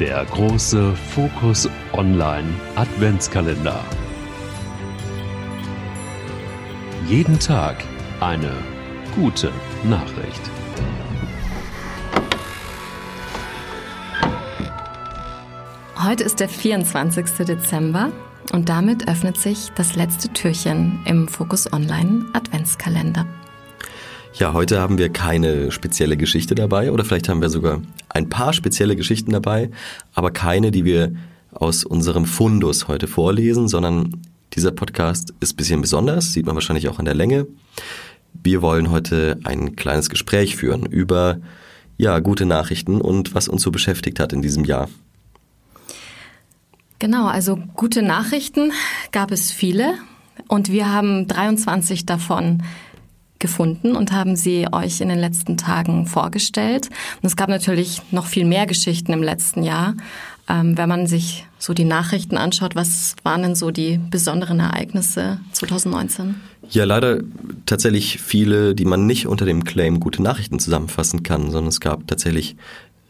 Der große Fokus Online Adventskalender. Jeden Tag eine gute Nachricht. Heute ist der 24. Dezember und damit öffnet sich das letzte Türchen im Fokus Online Adventskalender. Ja, heute haben wir keine spezielle Geschichte dabei oder vielleicht haben wir sogar ein paar spezielle Geschichten dabei, aber keine, die wir aus unserem Fundus heute vorlesen, sondern dieser Podcast ist ein bisschen besonders, sieht man wahrscheinlich auch an der Länge. Wir wollen heute ein kleines Gespräch führen über ja, gute Nachrichten und was uns so beschäftigt hat in diesem Jahr. Genau, also gute Nachrichten gab es viele und wir haben 23 davon gefunden und haben sie euch in den letzten Tagen vorgestellt. Und es gab natürlich noch viel mehr Geschichten im letzten Jahr. Ähm, wenn man sich so die Nachrichten anschaut, was waren denn so die besonderen Ereignisse 2019? Ja, leider tatsächlich viele, die man nicht unter dem Claim gute Nachrichten zusammenfassen kann, sondern es gab tatsächlich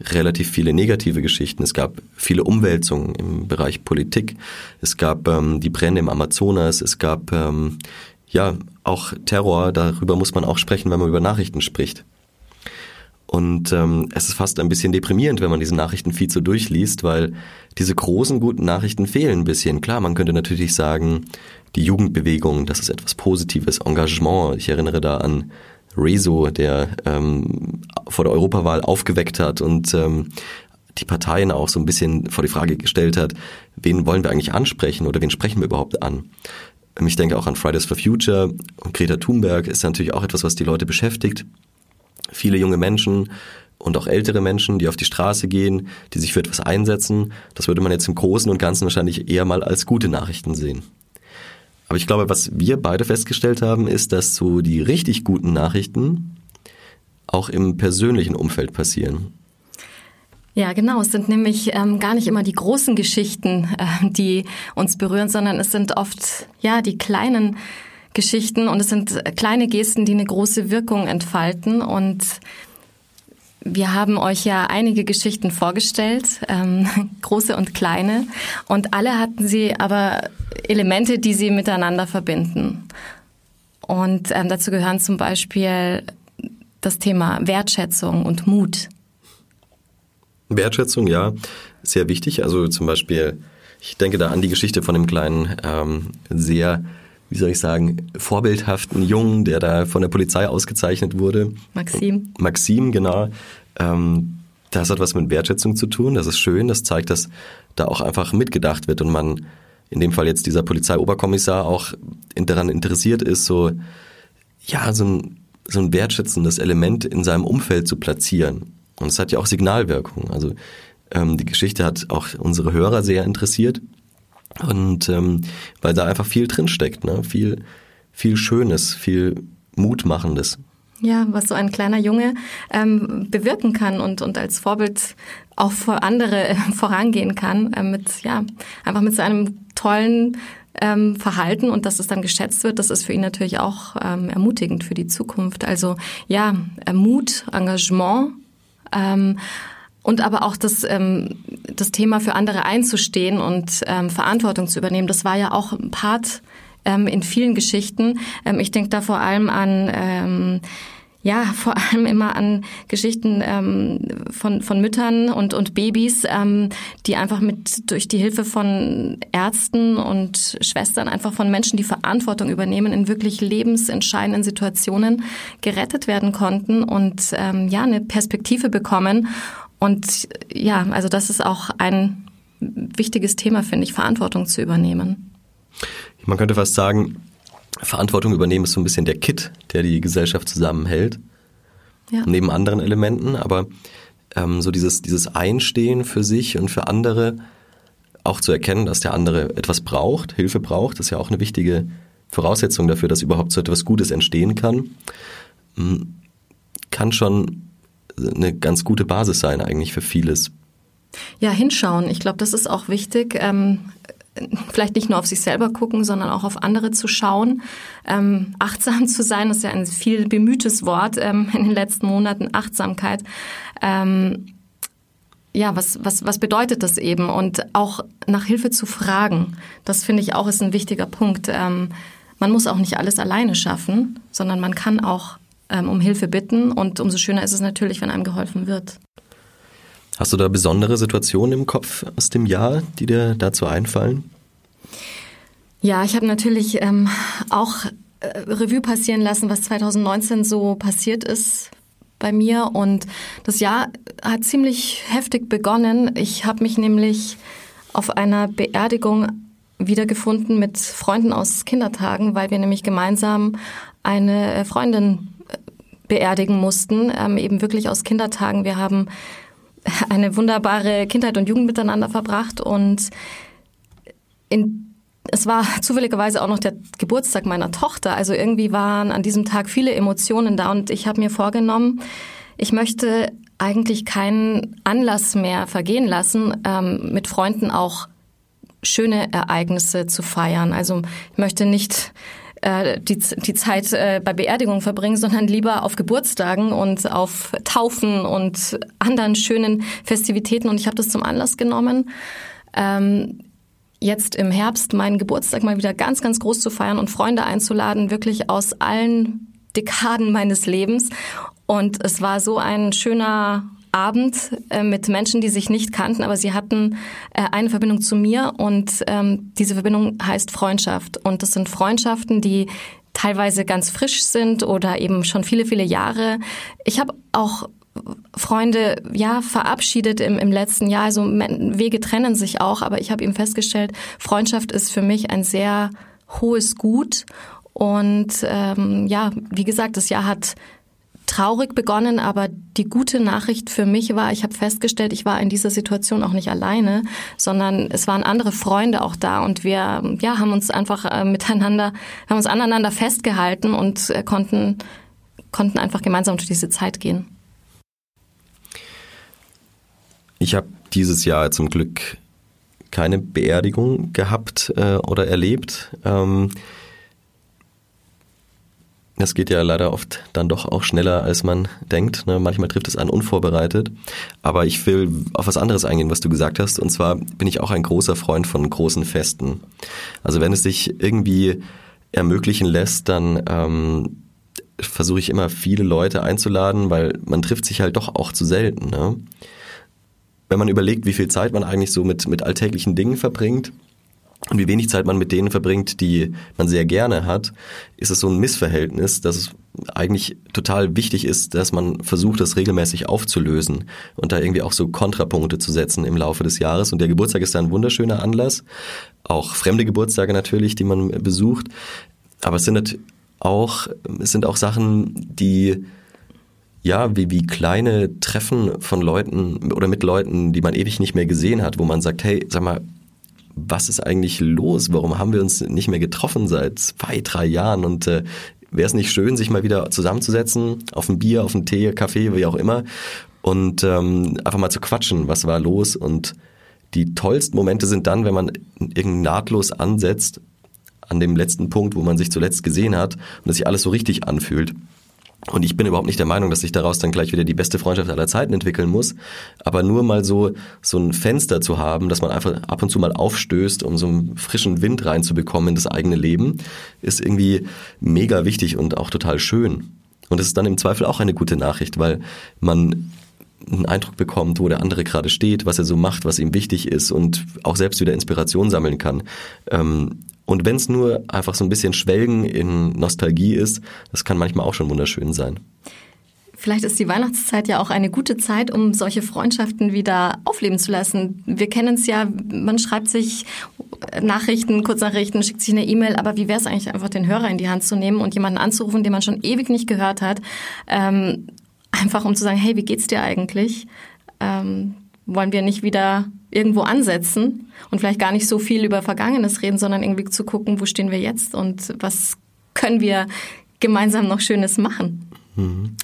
relativ viele negative Geschichten. Es gab viele Umwälzungen im Bereich Politik. Es gab ähm, die Brände im Amazonas. Es gab ähm, ja, auch Terror, darüber muss man auch sprechen, wenn man über Nachrichten spricht. Und ähm, es ist fast ein bisschen deprimierend, wenn man diesen Nachrichtenfeed so durchliest, weil diese großen guten Nachrichten fehlen ein bisschen. Klar, man könnte natürlich sagen, die Jugendbewegung, das ist etwas Positives, Engagement. Ich erinnere da an Rezo, der ähm, vor der Europawahl aufgeweckt hat und ähm, die Parteien auch so ein bisschen vor die Frage gestellt hat, wen wollen wir eigentlich ansprechen oder wen sprechen wir überhaupt an? Ich denke auch an Fridays for Future und Greta Thunberg ist natürlich auch etwas, was die Leute beschäftigt. Viele junge Menschen und auch ältere Menschen, die auf die Straße gehen, die sich für etwas einsetzen, das würde man jetzt im Großen und Ganzen wahrscheinlich eher mal als gute Nachrichten sehen. Aber ich glaube, was wir beide festgestellt haben, ist, dass so die richtig guten Nachrichten auch im persönlichen Umfeld passieren. Ja, genau. Es sind nämlich ähm, gar nicht immer die großen Geschichten, äh, die uns berühren, sondern es sind oft ja die kleinen Geschichten und es sind kleine Gesten, die eine große Wirkung entfalten. Und wir haben euch ja einige Geschichten vorgestellt, ähm, große und kleine, und alle hatten sie aber Elemente, die sie miteinander verbinden. Und ähm, dazu gehören zum Beispiel das Thema Wertschätzung und Mut. Wertschätzung, ja, sehr wichtig. Also zum Beispiel, ich denke da an die Geschichte von dem kleinen, ähm, sehr, wie soll ich sagen, vorbildhaften Jungen, der da von der Polizei ausgezeichnet wurde. Maxim. Maxim, genau. Ähm, das hat was mit Wertschätzung zu tun. Das ist schön. Das zeigt, dass da auch einfach mitgedacht wird und man in dem Fall jetzt dieser Polizeioberkommissar auch daran interessiert ist, so, ja, so ein, so ein wertschätzendes Element in seinem Umfeld zu platzieren. Und es hat ja auch Signalwirkung. Also ähm, die Geschichte hat auch unsere Hörer sehr interessiert. Und ähm, weil da einfach viel drinsteckt, ne? viel, viel Schönes, viel Mutmachendes. Ja, was so ein kleiner Junge ähm, bewirken kann und, und als Vorbild auch vor andere äh, vorangehen kann, äh, mit, ja, einfach mit seinem tollen ähm, Verhalten und dass es dann geschätzt wird, das ist für ihn natürlich auch ähm, ermutigend für die Zukunft. Also ja, Mut, Engagement ähm, und aber auch das, ähm, das Thema für andere einzustehen und ähm, Verantwortung zu übernehmen, das war ja auch ein Part ähm, in vielen Geschichten. Ähm, ich denke da vor allem an ähm, ja, vor allem immer an Geschichten ähm, von, von Müttern und, und Babys, ähm, die einfach mit durch die Hilfe von Ärzten und Schwestern, einfach von Menschen, die Verantwortung übernehmen, in wirklich lebensentscheidenden Situationen gerettet werden konnten und ähm, ja, eine Perspektive bekommen. Und ja, also das ist auch ein wichtiges Thema, finde ich, Verantwortung zu übernehmen. Man könnte fast sagen, Verantwortung übernehmen ist so ein bisschen der Kit, der die Gesellschaft zusammenhält. Ja. Neben anderen Elementen, aber ähm, so dieses, dieses Einstehen für sich und für andere, auch zu erkennen, dass der andere etwas braucht, Hilfe braucht, ist ja auch eine wichtige Voraussetzung dafür, dass überhaupt so etwas Gutes entstehen kann, hm, kann schon eine ganz gute Basis sein eigentlich für vieles. Ja, hinschauen. Ich glaube, das ist auch wichtig. Ähm, vielleicht nicht nur auf sich selber gucken, sondern auch auf andere zu schauen. Ähm, achtsam zu sein, das ist ja ein viel bemühtes Wort ähm, in den letzten Monaten, Achtsamkeit. Ähm, ja, was, was, was bedeutet das eben? Und auch nach Hilfe zu fragen, das finde ich auch ist ein wichtiger Punkt. Ähm, man muss auch nicht alles alleine schaffen, sondern man kann auch ähm, um Hilfe bitten und umso schöner ist es natürlich, wenn einem geholfen wird. Hast du da besondere Situationen im Kopf aus dem Jahr, die dir dazu einfallen? Ja, ich habe natürlich ähm, auch äh, Revue passieren lassen, was 2019 so passiert ist bei mir. Und das Jahr hat ziemlich heftig begonnen. Ich habe mich nämlich auf einer Beerdigung wiedergefunden mit Freunden aus Kindertagen, weil wir nämlich gemeinsam eine äh, Freundin äh, beerdigen mussten, ähm, eben wirklich aus Kindertagen. Wir haben eine wunderbare Kindheit und Jugend miteinander verbracht und in es war zufälligerweise auch noch der Geburtstag meiner Tochter. Also irgendwie waren an diesem Tag viele Emotionen da und ich habe mir vorgenommen, ich möchte eigentlich keinen Anlass mehr vergehen lassen, ähm, mit Freunden auch schöne Ereignisse zu feiern. Also ich möchte nicht äh, die, die Zeit äh, bei Beerdigungen verbringen, sondern lieber auf Geburtstagen und auf Taufen und anderen schönen Festivitäten. Und ich habe das zum Anlass genommen. Ähm, jetzt im Herbst meinen Geburtstag mal wieder ganz, ganz groß zu feiern und Freunde einzuladen, wirklich aus allen Dekaden meines Lebens. Und es war so ein schöner Abend äh, mit Menschen, die sich nicht kannten, aber sie hatten äh, eine Verbindung zu mir und ähm, diese Verbindung heißt Freundschaft. Und das sind Freundschaften, die teilweise ganz frisch sind oder eben schon viele, viele Jahre. Ich habe auch Freunde ja verabschiedet im, im letzten Jahr. Also Wege trennen sich auch, aber ich habe eben festgestellt, Freundschaft ist für mich ein sehr hohes Gut. Und ähm, ja, wie gesagt, das Jahr hat traurig begonnen, aber die gute Nachricht für mich war, ich habe festgestellt, ich war in dieser Situation auch nicht alleine, sondern es waren andere Freunde auch da und wir ja, haben uns einfach äh, miteinander, haben uns aneinander festgehalten und äh, konnten, konnten einfach gemeinsam durch diese Zeit gehen. Ich habe dieses Jahr zum Glück keine Beerdigung gehabt äh, oder erlebt. Ähm, das geht ja leider oft dann doch auch schneller, als man denkt. Ne? Manchmal trifft es einen unvorbereitet. Aber ich will auf was anderes eingehen, was du gesagt hast. Und zwar bin ich auch ein großer Freund von großen Festen. Also wenn es sich irgendwie ermöglichen lässt, dann ähm, versuche ich immer viele Leute einzuladen, weil man trifft sich halt doch auch zu selten. Ne? wenn man überlegt, wie viel Zeit man eigentlich so mit, mit alltäglichen Dingen verbringt und wie wenig Zeit man mit denen verbringt, die man sehr gerne hat, ist es so ein Missverhältnis, dass es eigentlich total wichtig ist, dass man versucht, das regelmäßig aufzulösen und da irgendwie auch so Kontrapunkte zu setzen im Laufe des Jahres. Und der Geburtstag ist da ein wunderschöner Anlass. Auch fremde Geburtstage natürlich, die man besucht. Aber es sind auch, es sind auch Sachen, die ja, wie, wie kleine Treffen von Leuten oder mit Leuten, die man ewig nicht mehr gesehen hat, wo man sagt, hey, sag mal, was ist eigentlich los? Warum haben wir uns nicht mehr getroffen seit zwei, drei Jahren? Und äh, wäre es nicht schön, sich mal wieder zusammenzusetzen, auf ein Bier, auf einen Tee, Kaffee, wie auch immer, und ähm, einfach mal zu quatschen, was war los? Und die tollsten Momente sind dann, wenn man irgendwie nahtlos ansetzt an dem letzten Punkt, wo man sich zuletzt gesehen hat und es sich alles so richtig anfühlt. Und ich bin überhaupt nicht der Meinung, dass sich daraus dann gleich wieder die beste Freundschaft aller Zeiten entwickeln muss. Aber nur mal so, so ein Fenster zu haben, dass man einfach ab und zu mal aufstößt, um so einen frischen Wind reinzubekommen in das eigene Leben, ist irgendwie mega wichtig und auch total schön. Und es ist dann im Zweifel auch eine gute Nachricht, weil man einen Eindruck bekommt, wo der andere gerade steht, was er so macht, was ihm wichtig ist und auch selbst wieder Inspiration sammeln kann. Ähm, und wenn es nur einfach so ein bisschen Schwelgen in Nostalgie ist, das kann manchmal auch schon wunderschön sein. Vielleicht ist die Weihnachtszeit ja auch eine gute Zeit, um solche Freundschaften wieder aufleben zu lassen. Wir kennen es ja, man schreibt sich Nachrichten, Kurznachrichten, schickt sich eine E-Mail, aber wie wäre es eigentlich einfach, den Hörer in die Hand zu nehmen und jemanden anzurufen, den man schon ewig nicht gehört hat, ähm, einfach um zu sagen, hey, wie geht's dir eigentlich? Ähm, wollen wir nicht wieder irgendwo ansetzen und vielleicht gar nicht so viel über Vergangenes reden, sondern irgendwie zu gucken, wo stehen wir jetzt und was können wir gemeinsam noch Schönes machen. Mhm.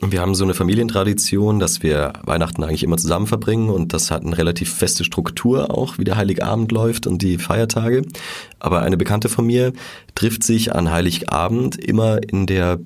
Wir haben so eine Familientradition, dass wir Weihnachten eigentlich immer zusammen verbringen und das hat eine relativ feste Struktur auch, wie der Heiligabend läuft und die Feiertage. Aber eine Bekannte von mir trifft sich an Heiligabend immer in der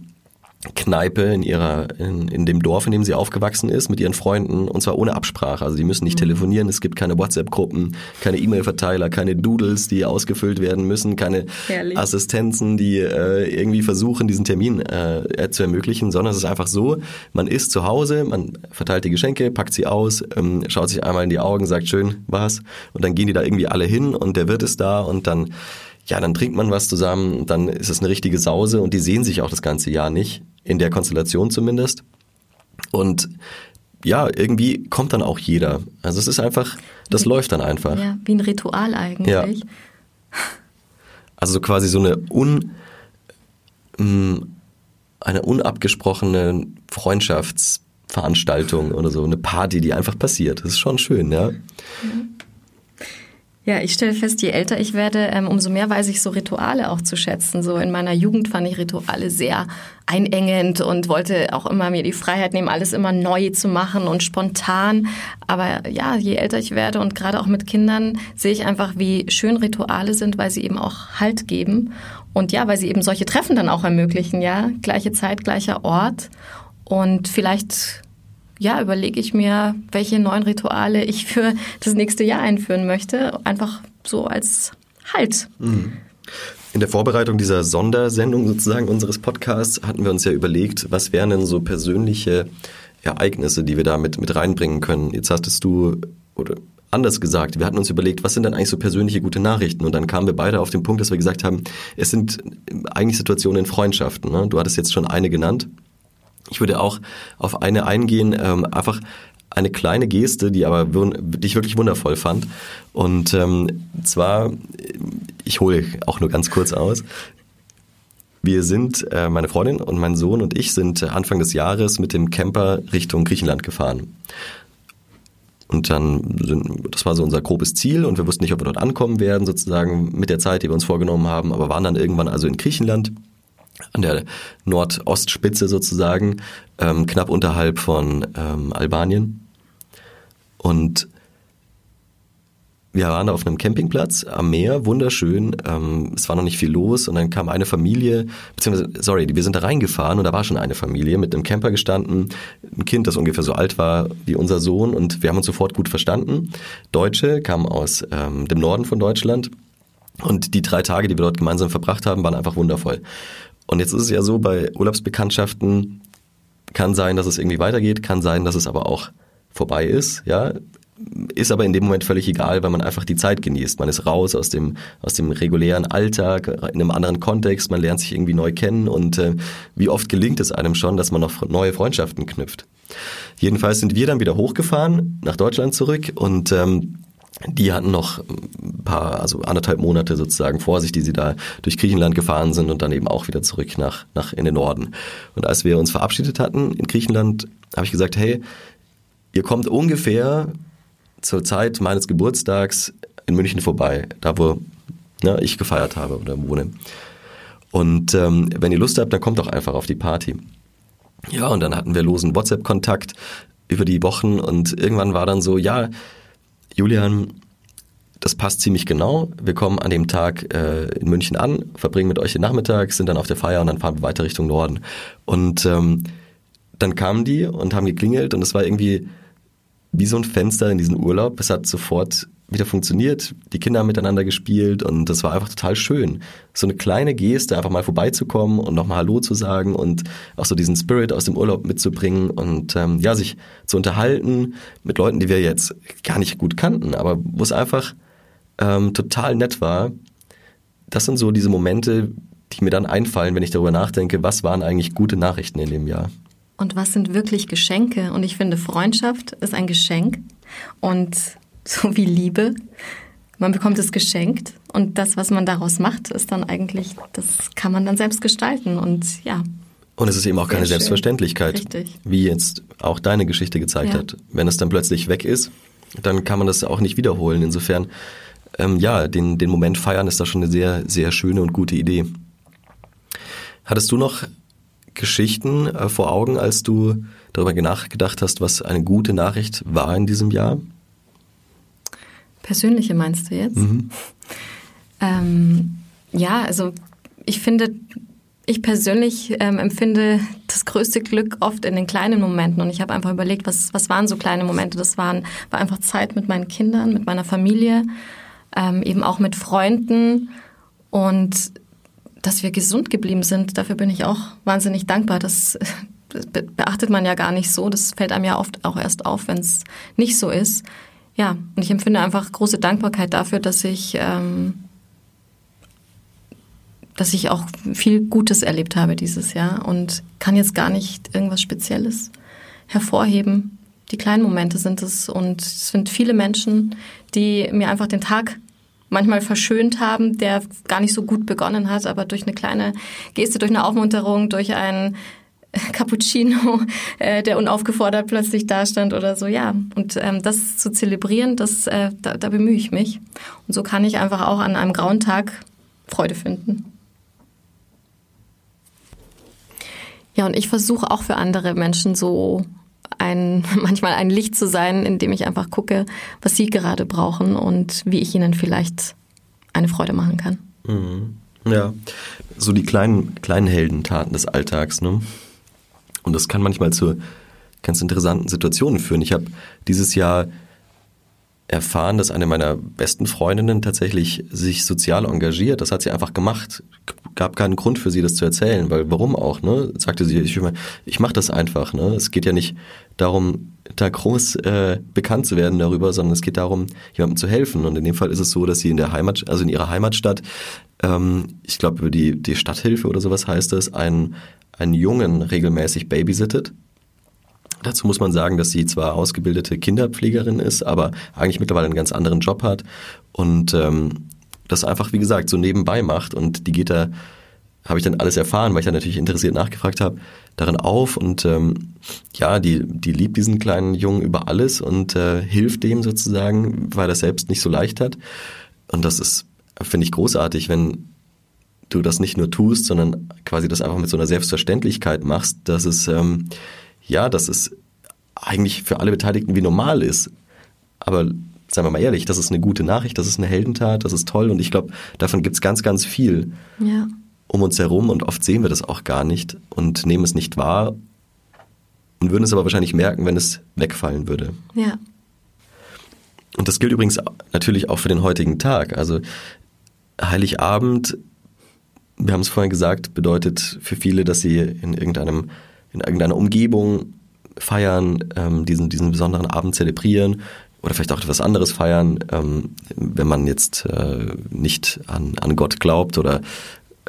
Kneipe in ihrer in, in dem Dorf, in dem sie aufgewachsen ist, mit ihren Freunden und zwar ohne Absprache. Also die müssen nicht mhm. telefonieren, es gibt keine WhatsApp-Gruppen, keine E-Mail-Verteiler, keine Doodles, die ausgefüllt werden müssen, keine Herrlich. Assistenzen, die äh, irgendwie versuchen, diesen Termin äh, zu ermöglichen, sondern es ist einfach so, man ist zu Hause, man verteilt die Geschenke, packt sie aus, ähm, schaut sich einmal in die Augen, sagt schön, was und dann gehen die da irgendwie alle hin und der Wirt ist da und dann ja, dann trinkt man was zusammen, dann ist es eine richtige Sause und die sehen sich auch das ganze Jahr nicht, in der Konstellation zumindest. Und ja, irgendwie kommt dann auch jeder. Also es ist einfach, das wie, läuft dann einfach. Ja, wie ein Ritual eigentlich. Ja. Also so quasi so eine un, mm, eine unabgesprochene Freundschaftsveranstaltung oder so, eine Party, die einfach passiert. Das ist schon schön, ja. Mhm. Ja, ich stelle fest, je älter ich werde, ähm, umso mehr weiß ich so Rituale auch zu schätzen. So in meiner Jugend fand ich Rituale sehr einengend und wollte auch immer mir die Freiheit nehmen, alles immer neu zu machen und spontan. Aber ja, je älter ich werde und gerade auch mit Kindern sehe ich einfach, wie schön Rituale sind, weil sie eben auch Halt geben. Und ja, weil sie eben solche Treffen dann auch ermöglichen, ja. Gleiche Zeit, gleicher Ort. Und vielleicht ja, überlege ich mir, welche neuen Rituale ich für das nächste Jahr einführen möchte. Einfach so als Halt. Mhm. In der Vorbereitung dieser Sondersendung sozusagen unseres Podcasts hatten wir uns ja überlegt, was wären denn so persönliche Ereignisse, die wir da mit, mit reinbringen können. Jetzt hattest du, oder anders gesagt, wir hatten uns überlegt, was sind denn eigentlich so persönliche gute Nachrichten? Und dann kamen wir beide auf den Punkt, dass wir gesagt haben, es sind eigentlich Situationen in Freundschaften. Ne? Du hattest jetzt schon eine genannt. Ich würde auch auf eine eingehen, ähm, einfach eine kleine Geste, die aber die ich wirklich wundervoll fand. Und ähm, zwar, ich hole auch nur ganz kurz aus. Wir sind, äh, meine Freundin und mein Sohn und ich sind Anfang des Jahres mit dem Camper Richtung Griechenland gefahren. Und dann, sind, das war so unser grobes Ziel und wir wussten nicht, ob wir dort ankommen werden, sozusagen mit der Zeit, die wir uns vorgenommen haben, aber waren dann irgendwann also in Griechenland an der Nordostspitze sozusagen, ähm, knapp unterhalb von ähm, Albanien. Und wir waren da auf einem Campingplatz am Meer, wunderschön. Ähm, es war noch nicht viel los und dann kam eine Familie, beziehungsweise, sorry, wir sind da reingefahren und da war schon eine Familie mit einem Camper gestanden, ein Kind, das ungefähr so alt war wie unser Sohn und wir haben uns sofort gut verstanden. Deutsche kamen aus ähm, dem Norden von Deutschland und die drei Tage, die wir dort gemeinsam verbracht haben, waren einfach wundervoll. Und jetzt ist es ja so, bei Urlaubsbekanntschaften kann sein, dass es irgendwie weitergeht, kann sein, dass es aber auch vorbei ist, ja. Ist aber in dem Moment völlig egal, weil man einfach die Zeit genießt. Man ist raus aus dem, aus dem regulären Alltag, in einem anderen Kontext, man lernt sich irgendwie neu kennen und äh, wie oft gelingt es einem schon, dass man noch neue Freundschaften knüpft. Jedenfalls sind wir dann wieder hochgefahren, nach Deutschland zurück und ähm, die hatten noch ein paar, also anderthalb Monate sozusagen vor sich, die sie da durch Griechenland gefahren sind und dann eben auch wieder zurück nach, nach in den Norden. Und als wir uns verabschiedet hatten in Griechenland, habe ich gesagt, hey, ihr kommt ungefähr zur Zeit meines Geburtstags in München vorbei, da wo ne, ich gefeiert habe oder wohne. Und ähm, wenn ihr Lust habt, dann kommt doch einfach auf die Party. Ja, und dann hatten wir losen WhatsApp-Kontakt über die Wochen und irgendwann war dann so, ja, Julian, das passt ziemlich genau. Wir kommen an dem Tag äh, in München an, verbringen mit euch den Nachmittag, sind dann auf der Feier und dann fahren wir weiter Richtung Norden. Und ähm, dann kamen die und haben geklingelt und es war irgendwie wie so ein Fenster in diesen Urlaub. Es hat sofort wieder funktioniert. Die Kinder haben miteinander gespielt und das war einfach total schön. So eine kleine Geste, einfach mal vorbeizukommen und nochmal Hallo zu sagen und auch so diesen Spirit aus dem Urlaub mitzubringen und ähm, ja, sich zu unterhalten mit Leuten, die wir jetzt gar nicht gut kannten, aber wo es einfach ähm, total nett war. Das sind so diese Momente, die mir dann einfallen, wenn ich darüber nachdenke, was waren eigentlich gute Nachrichten in dem Jahr. Und was sind wirklich Geschenke? Und ich finde, Freundschaft ist ein Geschenk. Und so wie Liebe. Man bekommt es geschenkt und das, was man daraus macht, ist dann eigentlich, das kann man dann selbst gestalten und ja. Und es ist eben auch keine schön. Selbstverständlichkeit, Richtig. wie jetzt auch deine Geschichte gezeigt ja. hat. Wenn es dann plötzlich weg ist, dann kann man das auch nicht wiederholen. Insofern, ähm, ja, den, den Moment feiern ist da schon eine sehr, sehr schöne und gute Idee. Hattest du noch Geschichten äh, vor Augen, als du darüber nachgedacht hast, was eine gute Nachricht war in diesem Jahr? Persönliche meinst du jetzt? Mhm. Ähm, ja, also ich finde, ich persönlich ähm, empfinde das größte Glück oft in den kleinen Momenten. Und ich habe einfach überlegt, was, was waren so kleine Momente? Das waren, war einfach Zeit mit meinen Kindern, mit meiner Familie, ähm, eben auch mit Freunden und dass wir gesund geblieben sind. Dafür bin ich auch wahnsinnig dankbar. Das, das beachtet man ja gar nicht so. Das fällt einem ja oft auch erst auf, wenn es nicht so ist. Ja, und ich empfinde einfach große Dankbarkeit dafür, dass ich ähm, dass ich auch viel Gutes erlebt habe dieses Jahr und kann jetzt gar nicht irgendwas Spezielles hervorheben. Die kleinen Momente sind es und es sind viele Menschen, die mir einfach den Tag manchmal verschönt haben, der gar nicht so gut begonnen hat, aber durch eine kleine Geste, durch eine Aufmunterung, durch ein Cappuccino, äh, der unaufgefordert plötzlich dastand oder so, ja. Und ähm, das zu zelebrieren, das, äh, da, da bemühe ich mich. Und so kann ich einfach auch an einem grauen Tag Freude finden. Ja, und ich versuche auch für andere Menschen so ein, manchmal ein Licht zu sein, indem ich einfach gucke, was sie gerade brauchen und wie ich ihnen vielleicht eine Freude machen kann. Mhm. Ja, so die kleinen, kleinen Heldentaten des Alltags, ne? Und das kann manchmal zu ganz interessanten Situationen führen. Ich habe dieses Jahr erfahren, dass eine meiner besten Freundinnen tatsächlich sich sozial engagiert. Das hat sie einfach gemacht. Gab keinen Grund für sie, das zu erzählen, weil warum auch, ne? Sagte sie, ich, ich mache das einfach, ne? Es geht ja nicht darum, da groß äh, bekannt zu werden darüber, sondern es geht darum, jemandem zu helfen. Und in dem Fall ist es so, dass sie in der Heimat, also in ihrer Heimatstadt, ähm, ich glaube über die, die Stadthilfe oder sowas heißt es, einen, einen Jungen regelmäßig babysittet. Dazu muss man sagen, dass sie zwar ausgebildete Kinderpflegerin ist, aber eigentlich mittlerweile einen ganz anderen Job hat und ähm, das einfach, wie gesagt, so nebenbei macht und die geht da, habe ich dann alles erfahren, weil ich dann natürlich interessiert nachgefragt habe, darin auf und ähm, ja, die, die liebt diesen kleinen Jungen über alles und äh, hilft dem sozusagen, weil er selbst nicht so leicht hat. Und das ist, finde ich, großartig, wenn du das nicht nur tust, sondern quasi das einfach mit so einer Selbstverständlichkeit machst, dass es ähm, ja, dass es eigentlich für alle Beteiligten wie normal ist. Aber seien wir mal ehrlich, das ist eine gute Nachricht, das ist eine Heldentat, das ist toll und ich glaube, davon gibt es ganz, ganz viel ja. um uns herum und oft sehen wir das auch gar nicht und nehmen es nicht wahr und würden es aber wahrscheinlich merken, wenn es wegfallen würde. Ja. Und das gilt übrigens natürlich auch für den heutigen Tag. Also Heiligabend, wir haben es vorhin gesagt, bedeutet für viele, dass sie in irgendeinem in irgendeiner Umgebung feiern, ähm, diesen, diesen besonderen Abend zelebrieren oder vielleicht auch etwas anderes feiern, ähm, wenn man jetzt äh, nicht an, an Gott glaubt oder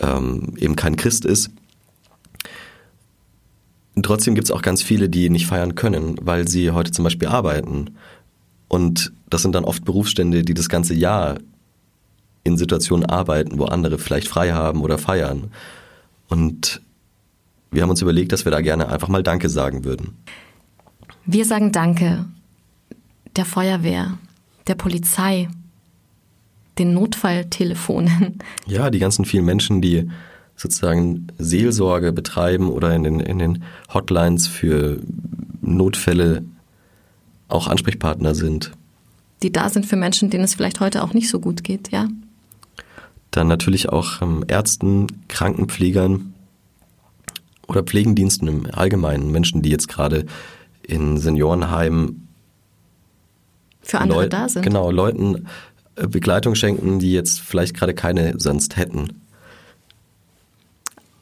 ähm, eben kein Christ ist. Trotzdem gibt es auch ganz viele, die nicht feiern können, weil sie heute zum Beispiel arbeiten. Und das sind dann oft Berufsstände, die das ganze Jahr in Situationen arbeiten, wo andere vielleicht frei haben oder feiern. Und wir haben uns überlegt, dass wir da gerne einfach mal Danke sagen würden. Wir sagen Danke der Feuerwehr, der Polizei, den Notfalltelefonen. Ja, die ganzen vielen Menschen, die sozusagen Seelsorge betreiben oder in den, in den Hotlines für Notfälle auch Ansprechpartner sind. Die da sind für Menschen, denen es vielleicht heute auch nicht so gut geht, ja. Dann natürlich auch ähm, Ärzten, Krankenpflegern, oder Pflegendiensten im Allgemeinen, Menschen, die jetzt gerade in Seniorenheimen für andere Leu da sind. Genau, Leuten äh, Begleitung schenken, die jetzt vielleicht gerade keine sonst hätten.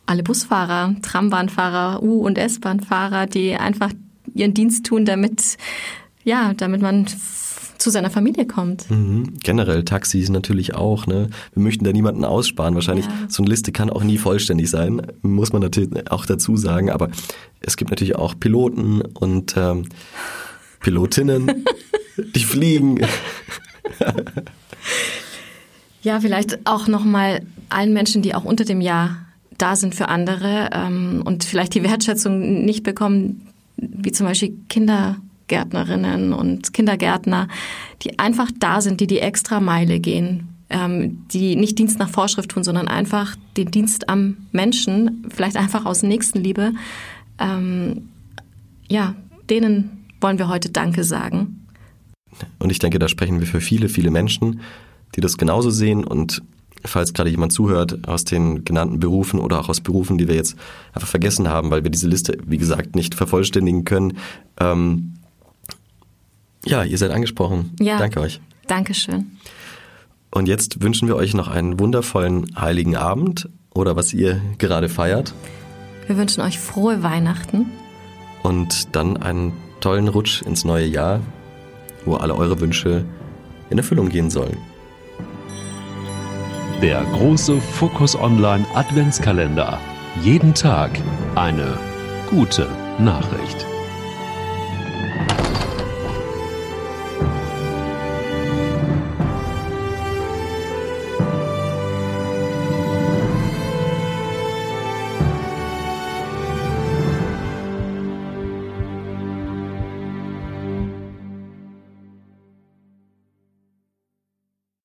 Alle Busfahrer, Trambahnfahrer, U- und S-Bahnfahrer, die einfach ihren Dienst tun, damit, ja, damit man zu seiner Familie kommt. Mhm. Generell Taxis natürlich auch. Ne? Wir möchten da niemanden aussparen. Wahrscheinlich ja. so eine Liste kann auch nie vollständig sein, muss man natürlich auch dazu sagen. Aber es gibt natürlich auch Piloten und ähm, Pilotinnen, die fliegen. ja, vielleicht auch nochmal allen Menschen, die auch unter dem Jahr da sind für andere ähm, und vielleicht die Wertschätzung nicht bekommen, wie zum Beispiel Kinder Gärtnerinnen und Kindergärtner, die einfach da sind, die die extra Meile gehen, ähm, die nicht Dienst nach Vorschrift tun, sondern einfach den Dienst am Menschen, vielleicht einfach aus Nächstenliebe. Ähm, ja, denen wollen wir heute Danke sagen. Und ich denke, da sprechen wir für viele, viele Menschen, die das genauso sehen und falls gerade jemand zuhört aus den genannten Berufen oder auch aus Berufen, die wir jetzt einfach vergessen haben, weil wir diese Liste, wie gesagt, nicht vervollständigen können. Ähm, ja, ihr seid angesprochen. Ja. Danke euch. Dankeschön. Und jetzt wünschen wir euch noch einen wundervollen heiligen Abend oder was ihr gerade feiert. Wir wünschen euch frohe Weihnachten. Und dann einen tollen Rutsch ins neue Jahr, wo alle eure Wünsche in Erfüllung gehen sollen. Der große Fokus Online Adventskalender. Jeden Tag eine gute Nachricht.